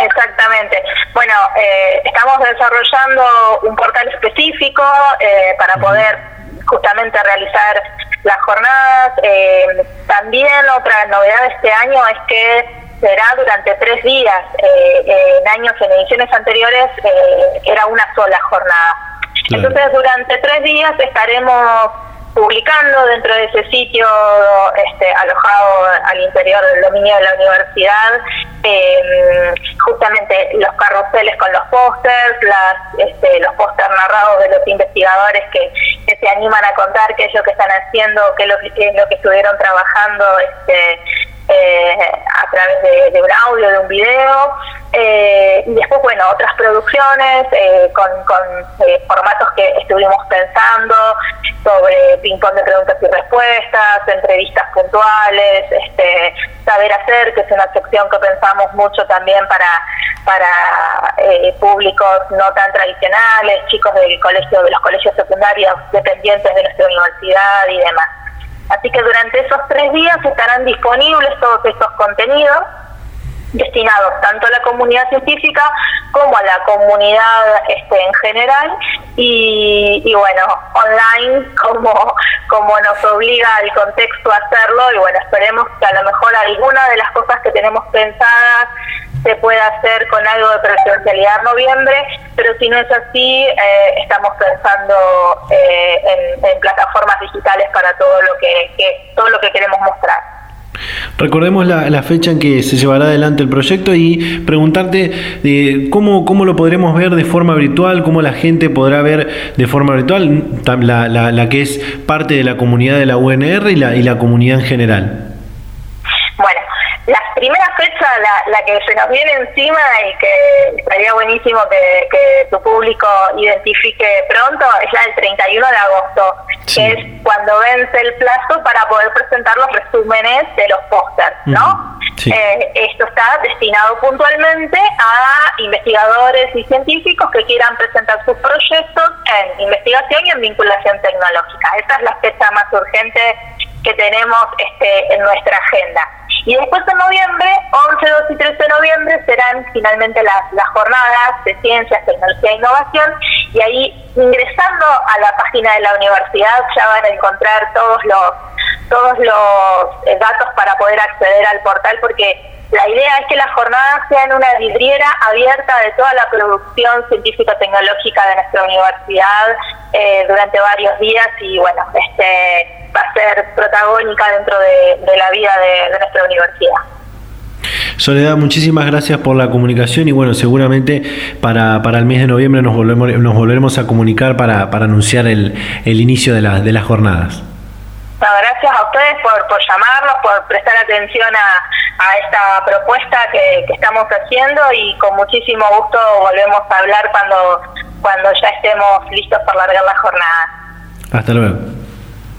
Exactamente. Bueno, eh, estamos desarrollando un portal específico eh, para poder justamente realizar las jornadas. Eh, también otra novedad de este año es que será durante tres días. Eh, en años, en ediciones anteriores, eh, era una sola jornada. Entonces, durante tres días estaremos publicando dentro de ese sitio este, alojado al interior del dominio de la universidad em, justamente los carruseles con los pósters, este, los pósters narrados de los investigadores que, se animan a contar qué es lo que están haciendo, qué es lo que, es lo que estuvieron trabajando este, eh, a través de, un audio, de un video. Eh, y después, bueno, otras producciones eh, con, formatos que estuvimos pensando sobre ping-pong de preguntas y respuestas, entrevistas puntuales, este, saber hacer, que es una sección que pensamos mucho también para, para públicos no tan tradicionales, chicos del colegio, de los colegios secundarios dependientes de nuestra universidad y demás. Así que durante esos tres días estarán disponibles todos estos contenidos destinados tanto a la comunidad científica como a la comunidad este, en general. Y, bueno, online como, como nos obliga el contexto a hacerlo. Y bueno, esperemos que a lo mejor alguna de las cosas que tenemos pensadas se puede hacer con algo de presencialidad en noviembre, pero si no es así, eh, estamos pensando eh, en, plataformas digitales para todo lo que, todo lo que queremos mostrar. Recordemos la, fecha en que se llevará adelante el proyecto y preguntarte de cómo, cómo lo podremos ver de forma virtual, cómo la gente podrá ver de forma virtual, la, la, la que es parte de la comunidad de la UNR y la, y la comunidad en general. Bueno, la primera fecha, la, la, que se nos viene encima y que estaría buenísimo que, que, tu público identifique pronto, es la del 31 de agosto, que es cuando vence el plazo para poder presentar los resúmenes de los pósters, ¿no? Eh, esto está destinado puntualmente a investigadores y científicos que quieran presentar sus proyectos en investigación y en vinculación tecnológica. Esa es la fecha más urgente que tenemos este, en nuestra agenda. Y después en noviembre, 11, 12 y 13 de noviembre, serán finalmente las, las jornadas de ciencias, tecnología e innovación. Y ahí, ingresando a la página de la universidad, ya van a encontrar todos los, todos los eh, datos para poder acceder al portal, porque la idea es que las jornadas sean una vidriera abierta de toda la producción científico-tecnológica de nuestra universidad eh, durante varios días y bueno, este va a ser protagónica dentro de, la vida de, nuestra universidad. Soledad, muchísimas gracias por la comunicación y bueno, seguramente para, para el mes de noviembre nos, volvemos, nos volveremos a comunicar para, para anunciar el, el inicio de, la, de las jornadas. gracias a ustedes por, por llamarnos, por prestar atención a, a esta propuesta que, que, estamos haciendo y con muchísimo gusto volvemos a hablar cuando, cuando ya estemos listos para largar la jornada. Hasta luego.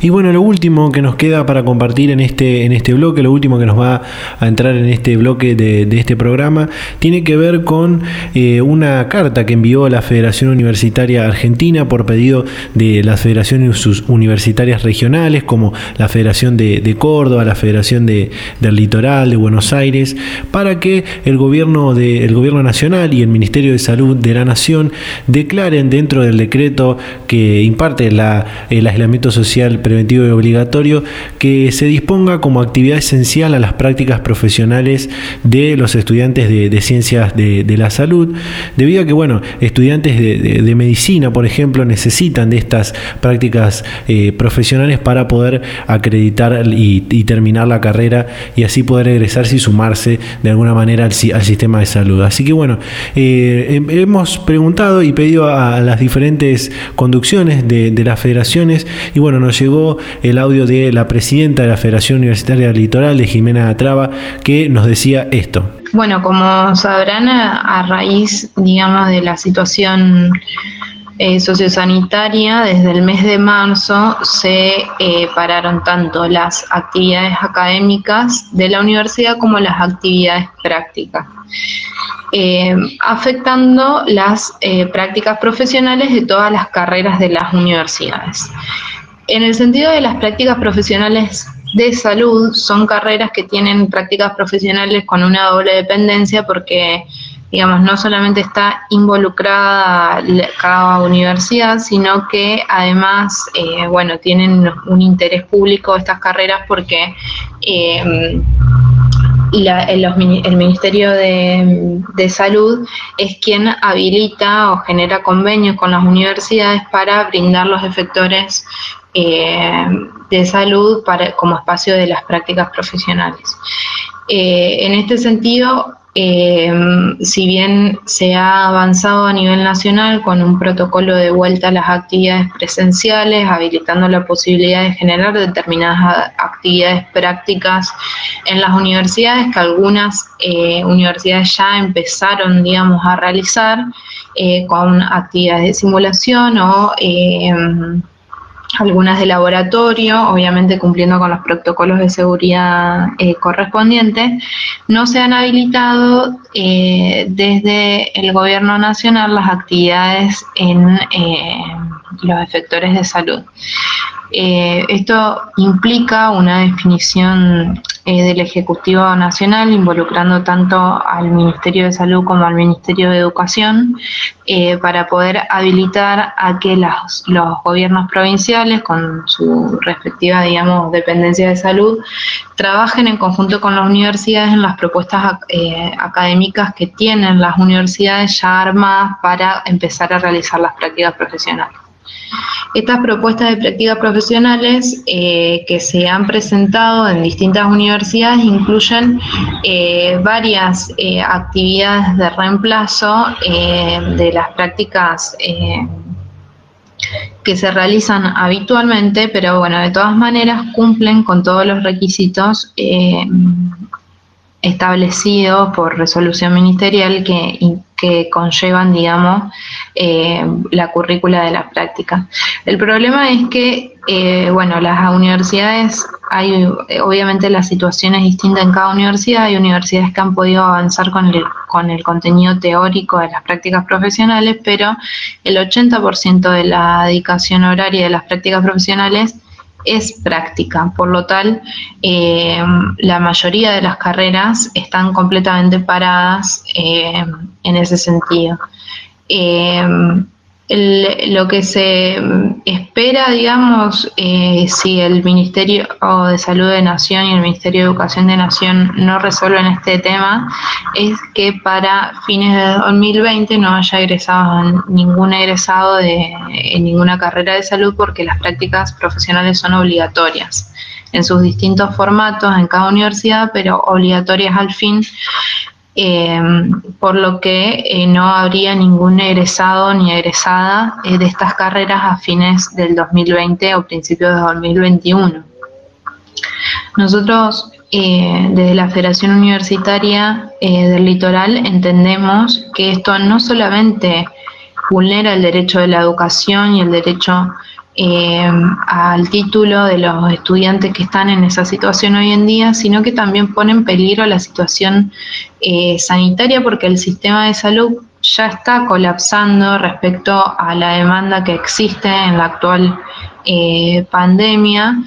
Y bueno, lo último que nos queda para compartir en este, en este bloque, lo último que nos va a entrar en este bloque de, este programa, tiene que ver con eh, una carta que envió la Federación Universitaria Argentina por pedido de las federaciones universitarias regionales, como la Federación de, de Córdoba, la Federación de, del Litoral, de Buenos Aires, para que el gobierno, de, el gobierno nacional y el Ministerio de Salud de la Nación declaren dentro del decreto que imparte la, el aislamiento social preventivo y obligatorio que se disponga como actividad esencial a las prácticas profesionales de los estudiantes de, ciencias de, la salud, debido a que, bueno, estudiantes de, medicina, por ejemplo, necesitan de estas prácticas eh, profesionales para poder acreditar y, terminar la carrera y así poder egresarse y sumarse de alguna manera al, sistema de salud. Así que, bueno, eh, hemos preguntado y pedido a, las diferentes conducciones de las federaciones y, bueno, nos llegó el audio de la presidenta de la Federación Universitaria del Litoral, de Jimena Traba, que nos decía esto. Bueno, como sabrán, a raíz, digamos, de la situación eh, sociosanitaria, desde el mes de marzo se eh, pararon tanto las actividades académicas de la universidad como las actividades prácticas, eh, afectando las prácticas profesionales de todas las carreras de las universidades. En el sentido de las prácticas profesionales de salud, son carreras que tienen prácticas profesionales con una doble dependencia porque, digamos, no solamente está involucrada cada universidad, sino que además, eh, bueno, tienen un interés público estas carreras porque la, el, Ministerio de, Salud es quien habilita o genera convenios con las universidades para brindar los efectores eh, de salud para, como espacio de las prácticas profesionales. Eh, en este sentido, eh, si bien se ha avanzado a nivel nacional con un protocolo de vuelta a las actividades presenciales, habilitando la posibilidad de generar determinadas actividades prácticas en las universidades, que algunas universidades ya empezaron, digamos, a realizar con actividades de simulación o algunas de laboratorio, obviamente cumpliendo con los protocolos de seguridad eh, correspondientes, no se han habilitado eh, desde el gobierno nacional las actividades en eh, los efectores de salud. Eh, esto implica una definición eh, del Ejecutivo Nacional involucrando tanto al Ministerio de Salud como al Ministerio de Educación eh, para poder habilitar a que los gobiernos provinciales con su respectiva, digamos, dependencia de salud trabajen en conjunto con las universidades en las propuestas eh, académicas que tienen las universidades ya armadas para empezar a realizar las prácticas profesionales. Estas propuestas de prácticas profesionales eh, que se han presentado en distintas universidades incluyen eh, varias eh, actividades de reemplazo de las prácticas que se realizan habitualmente, pero bueno, de todas maneras cumplen con todos los requisitos establecidos por resolución ministerial que que conllevan, digamos, eh, la currícula de la práctica. El problema es que, eh, bueno, las universidades, hay obviamente la situación es distinta en cada universidad, hay universidades que han podido avanzar con el, con el contenido teórico de las prácticas profesionales, pero el 80% de la dedicación horaria de las prácticas profesionales es práctica, por lo tal, eh, la mayoría de las carreras están completamente paradas eh, en ese sentido. Eh, lo que se espera, digamos, eh, si el Ministerio de Salud de Nación y el Ministerio de Educación de Nación no resuelven este tema, es que para fines de 2020 no haya egresado ningún egresado de en ninguna carrera de salud porque las prácticas profesionales son obligatorias en sus distintos formatos en cada universidad, pero obligatorias al fin eh, por lo que eh, no habría ningún egresado ni egresada eh, de estas carreras a fines del 2020 o principios de 2021. Nosotros desde la Federación Universitaria del Litoral entendemos que esto no solamente vulnera el derecho de la educación y el derecho eh, al título de los estudiantes que están en esa situación hoy en día, sino que también pone en peligro la situación eh, sanitaria porque el sistema de salud ya está colapsando respecto a la demanda que existe en la actual eh, pandemia,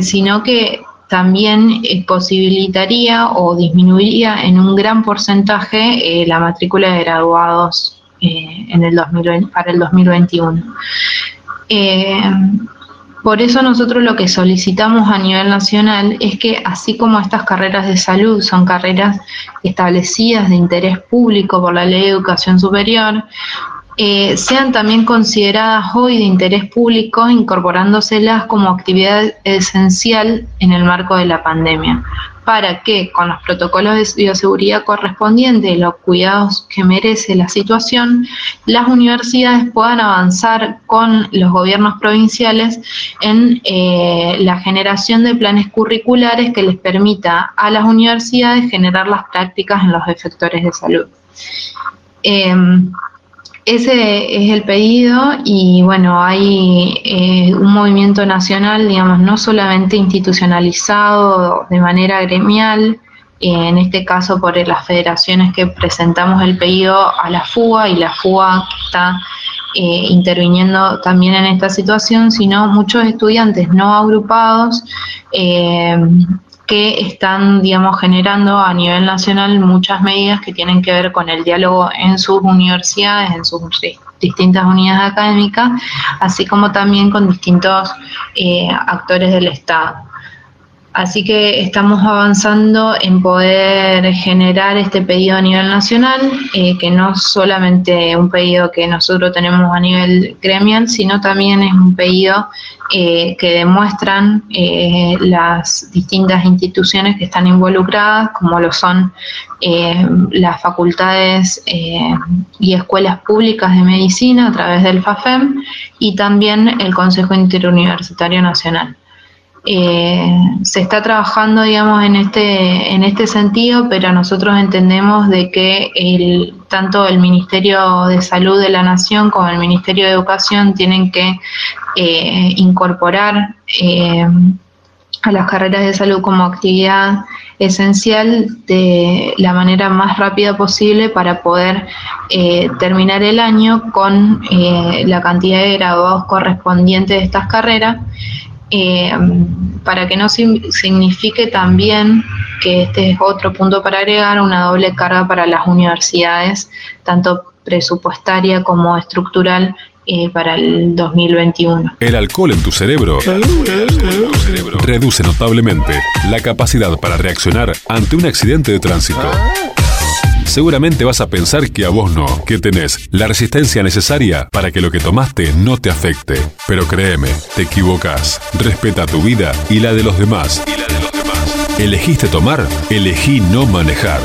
sino que también posibilitaría o disminuiría en un gran porcentaje la matrícula de graduados en el 2020, para el 2021. Eh, por eso nosotros lo que solicitamos a nivel nacional es que así como estas carreras de salud son carreras establecidas de interés público por la ley de educación superior, eh, sean también consideradas hoy de interés público, incorporándoselas como actividad esencial en el marco de la pandemia para que con los protocolos de bioseguridad correspondientes y los cuidados que merece la situación, las universidades puedan avanzar con los gobiernos provinciales en eh, la generación de planes curriculares que les permita a las universidades generar las prácticas en los efectores de salud. Em, ese es el pedido y bueno, hay eh, un movimiento nacional, digamos, no solamente institucionalizado de manera gremial, eh, en este caso por las federaciones que presentamos el pedido a la FUA y la FUA está eh, interviniendo también en esta situación, sino muchos estudiantes no agrupados que están, digamos, generando a nivel nacional muchas medidas que tienen que ver con el diálogo en sus universidades, en sus distintas unidades académicas, así como también con distintos eh, actores del Estado. Así que estamos avanzando en poder generar este pedido a nivel nacional, eh, que no solamente un pedido que nosotros tenemos a nivel gremial, sino también es un pedido eh, que demuestran eh, las distintas instituciones que están involucradas, como lo son las facultades y escuelas públicas de medicina a través del FAFEM y también el Consejo Interuniversitario Nacional. Eh, se está trabajando, digamos, en este, en este sentido, pero nosotros entendemos de que tanto el Ministerio de Salud de la Nación como el Ministerio de Educación tienen que eh, incorporar eh, a las carreras de salud como actividad esencial de la manera más rápida posible para poder terminar el año con la cantidad de graduados correspondientes de estas carreras eh, para que no signifique también que este es otro punto para agregar, una doble carga para las universidades, tanto presupuestaria como estructural eh, para el 2021. El alcohol en tu cerebro reduce notablemente la capacidad para reaccionar ante un accidente de tránsito. Seguramente vas a pensar que a vos no, que tenés la resistencia necesaria para que lo que tomaste no te afecte. Pero créeme, te equivocas. Respeta tu vida y la de los demás. Y la de los demás. ¿Elegiste tomar? Elegí no manejar.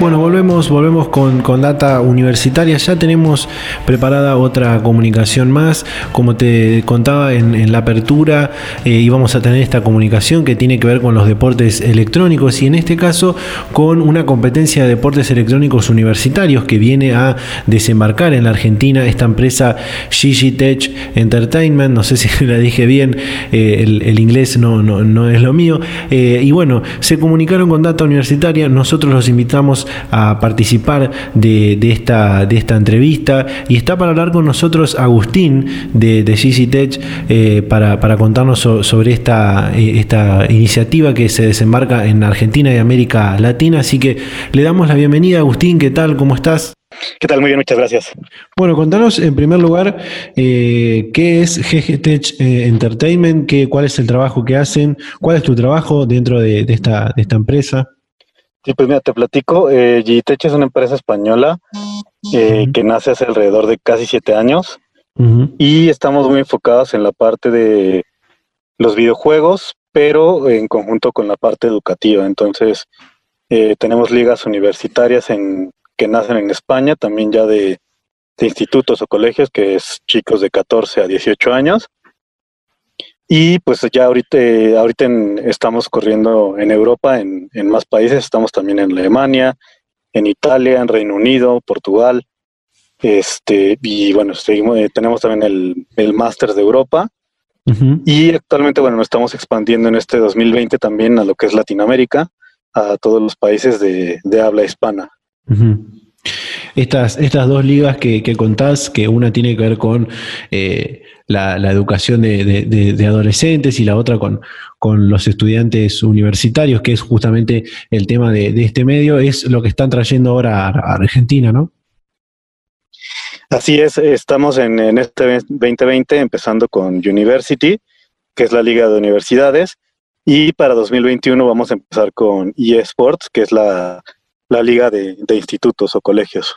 Bueno, volvemos, volvemos con, data universitaria. Ya tenemos preparada otra comunicación más. Como te contaba en, la apertura, eh, íbamos a tener esta comunicación que tiene que ver con los deportes electrónicos y en este caso con una competencia de deportes electrónicos universitarios que viene a desembarcar en la Argentina esta empresa Gigi Tech Entertainment. No sé si la dije bien, eh, el, inglés no, no, es lo mío. Eh, y bueno, se comunicaron con data universitaria. Nosotros los invitamos a participar de, esta, de esta entrevista y está para hablar con nosotros Agustín de, de Tech eh, para, contarnos sobre esta, eh, esta iniciativa que se desembarca en Argentina y América Latina. Así que le damos la bienvenida, Agustín, ¿qué tal? ¿Cómo estás? ¿Qué tal? Muy bien, muchas gracias. Bueno, contanos en primer lugar eh, qué es GG Tech Entertainment, qué, cuál es el trabajo que hacen, cuál es tu trabajo dentro de, esta, de esta empresa. Sí, pues mira, te platico. Eh, es una empresa española eh, que nace hace alrededor de casi siete años y estamos muy enfocados en la parte de los videojuegos, pero en conjunto con la parte educativa. Entonces, eh, tenemos ligas universitarias en, que nacen en España, también ya de, institutos o colegios, que es chicos de 14 a 18 años. Y pues ya ahorita, ahorita estamos corriendo en Europa, en, en, más países, estamos también en Alemania, en Italia, en Reino Unido, Portugal, este, y bueno, seguimos, eh, tenemos también el, el Masters de Europa. Y actualmente, bueno, nos estamos expandiendo en este 2020 también a lo que es Latinoamérica, a todos los países de, habla hispana. Estas, estas dos ligas que, que, contás, que una tiene que ver con eh, la, educación de, adolescentes y la otra con, con los estudiantes universitarios, que es justamente el tema de, este medio, es lo que están trayendo ahora a Argentina, ¿no? Así es, estamos en, este 2020 empezando con University, que es la liga de universidades, y para 2021 vamos a empezar con eSports, que es la, liga de, institutos o colegios.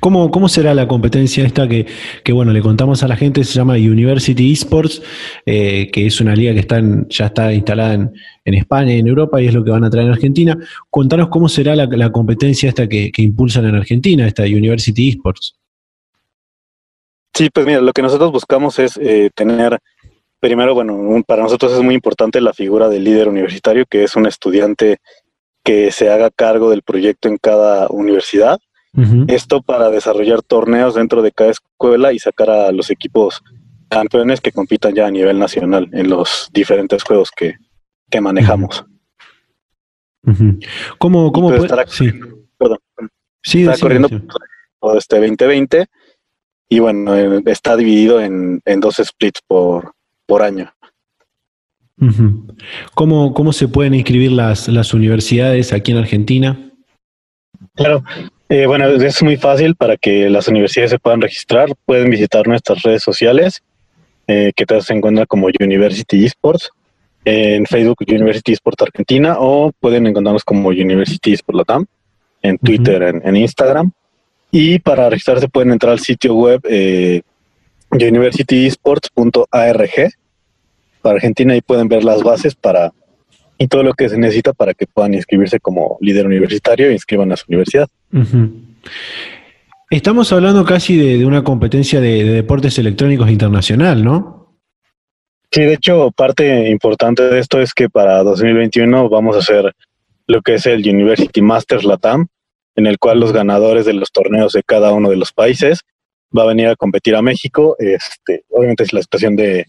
¿Cómo, ¿Cómo, será la competencia esta que, que, bueno, le contamos a la gente? Se llama University Esports, eh, que es una liga que está ya está instalada en, España y en Europa y es lo que van a traer en Argentina. Contanos cómo será la, competencia esta que, que, impulsan en Argentina, esta University Esports. Sí, pues mira, lo que nosotros buscamos es eh, tener, primero, bueno, para nosotros es muy importante la figura del líder universitario, que es un estudiante que se haga cargo del proyecto en cada universidad. Esto para desarrollar torneos dentro de cada escuela y sacar a los equipos campeones que compitan ya a nivel nacional en los diferentes juegos que, manejamos. ¿Cómo, cómo puede? sí. Perdón. Sí, está corriendo todo este 2020 y bueno, eh, está dividido en, dos splits por, por año. ¿Cómo, ¿Cómo se pueden inscribir las, las universidades aquí en Argentina? Claro, eh, bueno, es muy fácil para que las universidades se puedan registrar. Pueden visitar nuestras redes sociales, eh, que te se encuentran como University Esports, en Facebook University Esports Argentina, o pueden encontrarnos como University Esports Latam, en Twitter, en Instagram. Y para registrarse pueden entrar al sitio web eh, universityesports.arg para Argentina y pueden ver las bases para y todo lo que se necesita para que puedan inscribirse como líder universitario e inscriban a su universidad. Estamos hablando casi de, una competencia de, deportes electrónicos internacional, ¿no? Sí, de hecho, parte importante de esto es que para 2021 vamos a hacer lo que es el University Masters Latam, en el cual los ganadores de los torneos de cada uno de los países va a venir a competir a México. Este, obviamente si la situación de,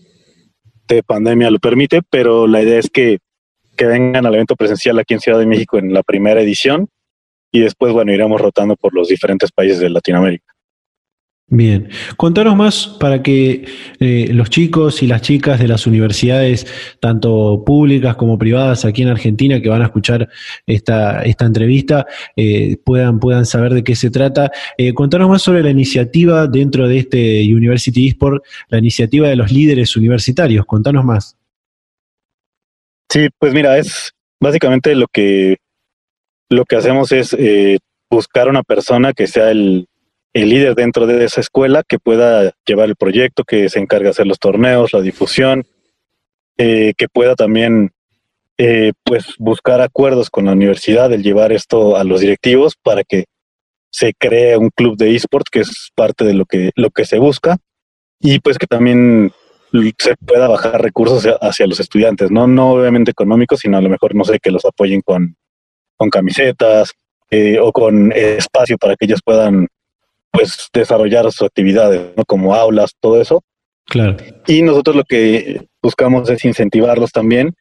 pandemia lo permite, pero la idea es que, que vengan al evento presencial aquí en Ciudad de México en la primera edición y después, bueno, iremos rotando por los diferentes países de Latinoamérica. Bien, contanos más para que eh, los chicos y las chicas de las universidades, tanto públicas como privadas aquí en Argentina, que van a escuchar esta, esta entrevista, eh, puedan, puedan saber de qué se trata. Eh, contanos más sobre la iniciativa dentro de este University eSport, la iniciativa de los líderes universitarios. Contanos más. Sí, pues mira, es básicamente lo que, lo que hacemos es buscar una persona que sea el el líder dentro de esa escuela que pueda llevar el proyecto, que se encargue de hacer los torneos, la difusión, eh, que pueda también eh, pues buscar acuerdos con la universidad, el llevar esto a los directivos para que se cree un club de esports, que es parte de lo que, lo que se busca, y pues que también se pueda bajar recursos hacia, los estudiantes, ¿no? no obviamente económicos, sino a lo mejor, no sé, que los apoyen con, con camisetas eh, o con espacio para que ellos puedan pues desarrollar sus actividades, ¿no? Como aulas, todo eso. Claro. Y nosotros lo que buscamos es incentivarlos también,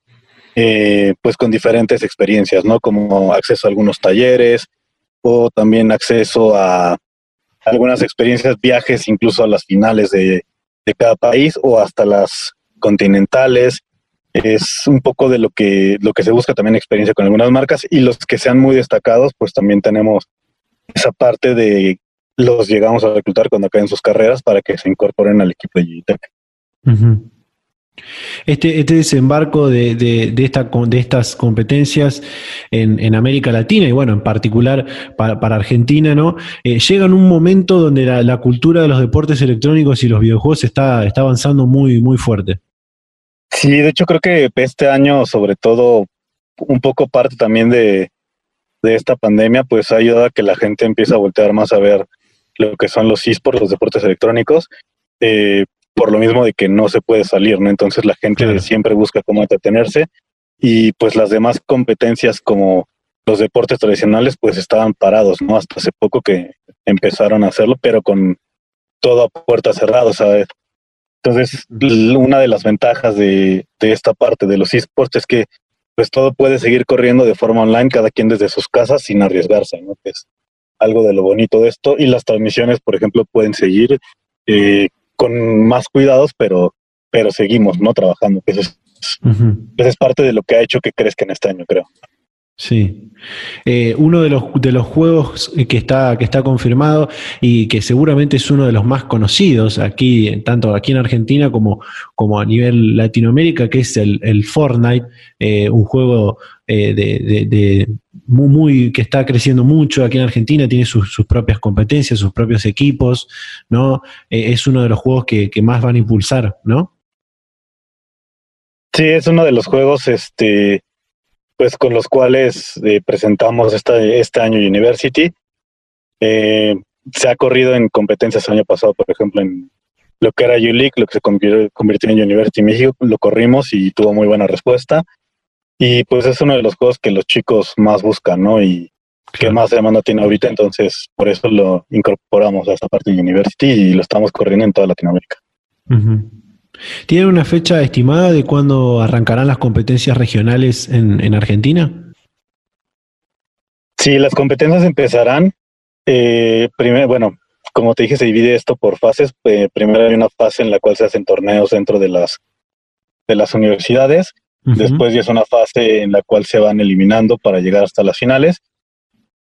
eh, pues con diferentes experiencias, ¿no? Como acceso a algunos talleres o también acceso a algunas experiencias, viajes incluso a las finales de, de cada país o hasta las continentales. Es un poco de lo que, lo que se busca también experiencia con algunas marcas y los que sean muy destacados, pues también tenemos esa parte de los llegamos a reclutar cuando acaben sus carreras para que se incorporen al equipo de Gitec. Este, este desembarco de, de, esta, de estas competencias en, América Latina y bueno, en particular para, Argentina, ¿no? Eh, llega en un momento donde la, cultura de los deportes electrónicos y los videojuegos está, avanzando muy, muy fuerte. Sí, de hecho creo que este año, sobre todo, un poco parte también de, de esta pandemia, pues ha ayudado a que la gente empiece a voltear más a ver lo que son los esports, los deportes electrónicos. Eh, por lo mismo de que no se puede salir, ¿no? Entonces la gente siempre busca cómo entretenerse y pues las demás competencias como los deportes tradicionales pues estaban parados, ¿no? Hasta hace poco que empezaron a hacerlo, pero con todo a puerta cerrada, ¿sabes? Entonces, una de las ventajas de, de esta parte de los esports es que pues todo puede seguir corriendo de forma online, cada quien desde sus casas sin arriesgarse, ¿no? Que es algo de lo bonito de esto. Y las transmisiones, por ejemplo, pueden seguir eh, con más cuidados, pero, pero seguimos, ¿no? Trabajando. Eso es, es parte de lo que ha hecho que crezcan este año, creo. Sí. Eh, uno de los, de los juegos que está, que está confirmado y que seguramente es uno de los más conocidos aquí, tanto aquí en Argentina como, como a nivel Latinoamérica, que es el, el Fortnite, eh, un juego eh, de, muy, que está creciendo mucho aquí en Argentina, tiene sus, propias competencias, sus propios equipos, ¿no? es uno de los juegos que, que más van a impulsar, ¿no? Sí, es uno de los juegos, este pues con los cuales eh, presentamos esta, este año University. Eh, se ha corrido en competencias el año pasado, por ejemplo, en lo que era ULIC, lo que se convirtió, en University México, lo corrimos y tuvo muy buena respuesta. Y pues es uno de los juegos que los chicos más buscan, ¿no? Y que más demanda tiene ahorita, entonces por eso lo incorporamos a esta parte de University y lo estamos corriendo en toda Latinoamérica. ¿Tienen una fecha estimada de cuándo arrancarán las competencias regionales en, Argentina? Sí, las competencias empezarán. Eh, primero, bueno, como te dije, se divide esto por fases. Eh, primero hay una fase en la cual se hacen torneos dentro de las, de las universidades. Después ya es una fase en la cual se van eliminando para llegar hasta las finales.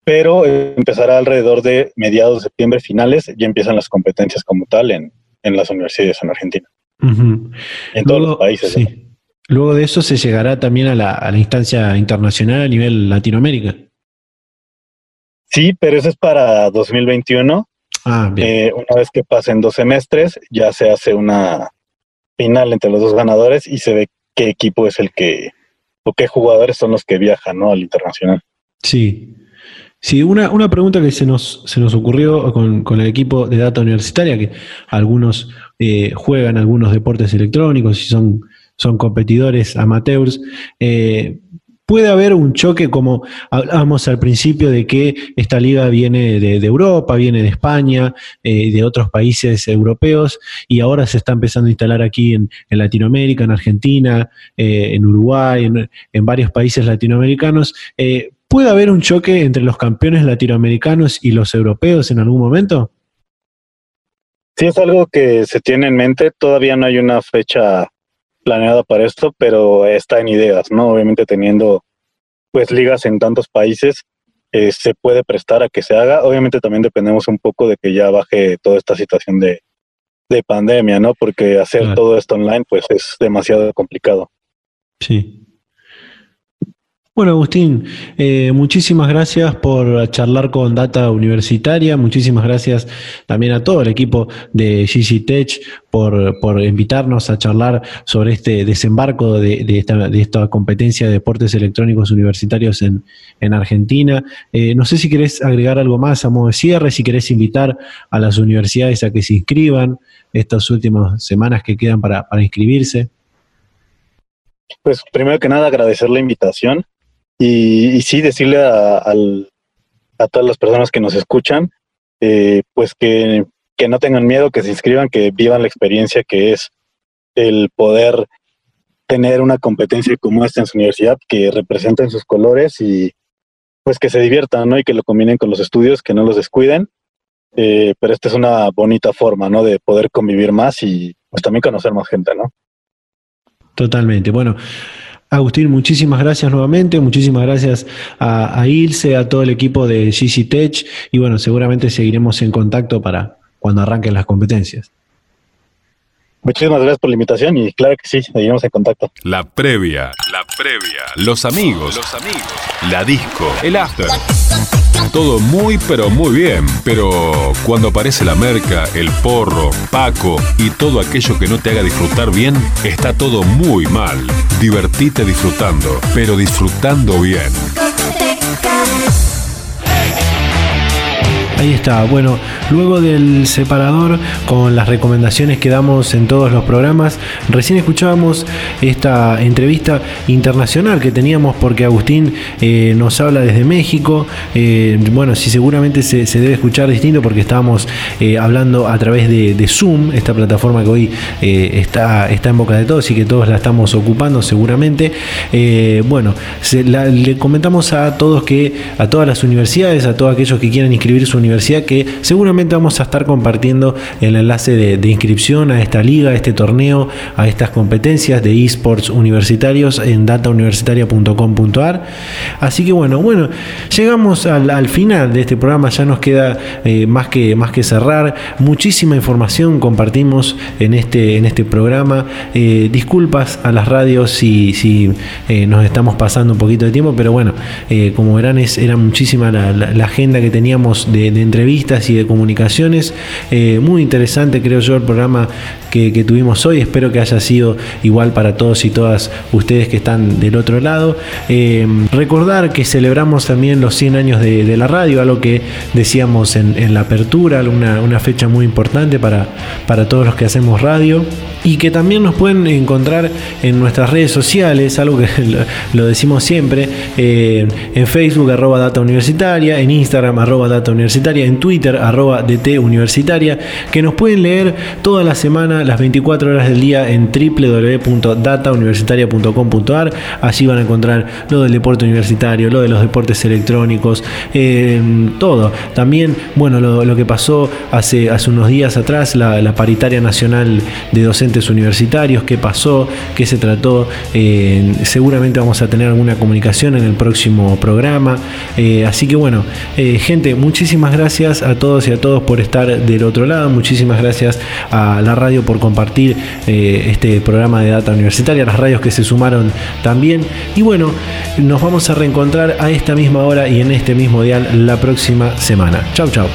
Pero eh, empezará alrededor de mediados de septiembre, finales, y empiezan las competencias como tal en, en las universidades en Argentina. En todos los países. Luego de eso se llegará también a la, instancia internacional a nivel Latinoamérica. Sí, pero eso es para 2021. Ah, eh, una vez que pasen dos semestres, ya se hace una final entre los dos ganadores y se ve qué equipo es el que, o qué jugadores son los que viajan ¿no? al internacional. Sí. Sí, una, una pregunta que se nos, se nos ocurrió con, con el equipo de data universitaria, que algunos eh, juegan algunos deportes electrónicos y son, son competidores amateurs. Eh, puede haber un choque, como hablábamos al principio, de que esta liga viene de, Europa, viene de España, eh, de otros países europeos, y ahora se está empezando a instalar aquí en, Latinoamérica, en Argentina, en Uruguay, en, varios países latinoamericanos. ¿Puede haber un choque entre los campeones latinoamericanos y los europeos en algún momento? Sí, es algo que se tiene en mente. Todavía no hay una fecha planeada para esto, pero está en ideas, ¿no? Obviamente teniendo pues ligas en tantos países, eh, se puede prestar a que se haga. Obviamente también dependemos un poco de que ya baje toda esta situación de, pandemia, ¿no? Porque hacer todo esto online pues es demasiado complicado. Sí. Bueno, Agustín, eh, muchísimas gracias por charlar con Data Universitaria, muchísimas gracias también a todo el equipo de GC Tech por, por invitarnos a charlar sobre este desembarco de, esta, de esta, competencia de deportes electrónicos universitarios en, en Argentina. Eh, no sé si querés agregar algo más a modo de cierre, si querés invitar a las universidades a que se inscriban estas últimas semanas que quedan para, para inscribirse. Pues primero que nada agradecer la invitación. Y, sí, decirle a, todas las personas que nos escuchan, eh, pues que, no tengan miedo, que se inscriban, que vivan la experiencia que es el poder tener una competencia como esta en su universidad, que representen sus colores y pues que se diviertan, ¿no? Y que lo combinen con los estudios, que no los descuiden. Eh, pero esta es una bonita forma, ¿no? De poder convivir más y pues también conocer más gente, ¿no? Totalmente. Bueno, Agustín, muchísimas gracias nuevamente, muchísimas gracias a, Ilse, a todo el equipo de GC Tech y bueno, seguramente seguiremos en contacto para cuando arranquen las competencias. Muchísimas gracias por la invitación y claro que sí, seguiremos en contacto. La previa, la previa, los amigos, los amigos, la disco, el after. Todo muy pero muy bien, pero cuando aparece la merca, el porro, Paco y todo aquello que no te haga disfrutar bien, está todo muy mal. Divertite disfrutando, pero disfrutando bien. Ahí está. Bueno, luego del separador con las recomendaciones que damos en todos los programas, recién escuchábamos esta entrevista internacional que teníamos porque Agustín eh, nos habla desde México. Eh, bueno, sí, seguramente se, debe escuchar distinto porque estábamos eh, hablando a través de, Zoom, esta plataforma que hoy está, está en boca de todos y que todos la estamos ocupando seguramente. bueno, le comentamos a todos que, a todas las universidades, a todos aquellos que quieran inscribir su universidad, que seguramente vamos a estar compartiendo el enlace de, inscripción a esta liga, a este torneo, a estas competencias de esports universitarios en datauniversitaria.com.ar. Así que bueno, bueno, llegamos al, final de este programa, ya nos queda eh, más, que, más que cerrar. Muchísima información compartimos en este, en este programa. Eh, disculpas a las radios si, eh, nos estamos pasando un poquito de tiempo, pero bueno, como verán, era muchísima la, agenda que teníamos de entrevistas y de comunicaciones. Eh, muy interesante, creo yo, el programa que, tuvimos hoy. Espero que haya sido igual para todos y todas ustedes que están del otro lado. Eh, recordar que celebramos también los 100 años de, la radio, algo que decíamos en, la apertura, una, una, fecha muy importante para, para todos los que hacemos radio. Y que también nos pueden encontrar en nuestras redes sociales, algo que lo, decimos siempre, eh, en Facebook arroba data universitaria, en Instagram arroba data universitaria en Twitter, arroba DT Universitaria, que nos pueden leer toda la semana, las 24 horas del día en www.datauniversitaria.com.ar. Allí van a encontrar lo del deporte universitario, lo de los deportes electrónicos, em, todo. También, bueno, lo, que pasó hace, hace unos días atrás, la, paritaria nacional de docentes universitarios, qué pasó, qué se trató. Seguramente vamos a tener alguna comunicación en el próximo programa. Eh, así que bueno, eh, gente, muchísimas gracias a todos y a todos por estar del otro lado. Muchísimas gracias a la radio por compartir eh, este programa de Data Universitaria, las radios que se sumaron también. Y bueno, nos vamos a reencontrar a esta misma hora y en este mismo dial la próxima semana. Chau, chau.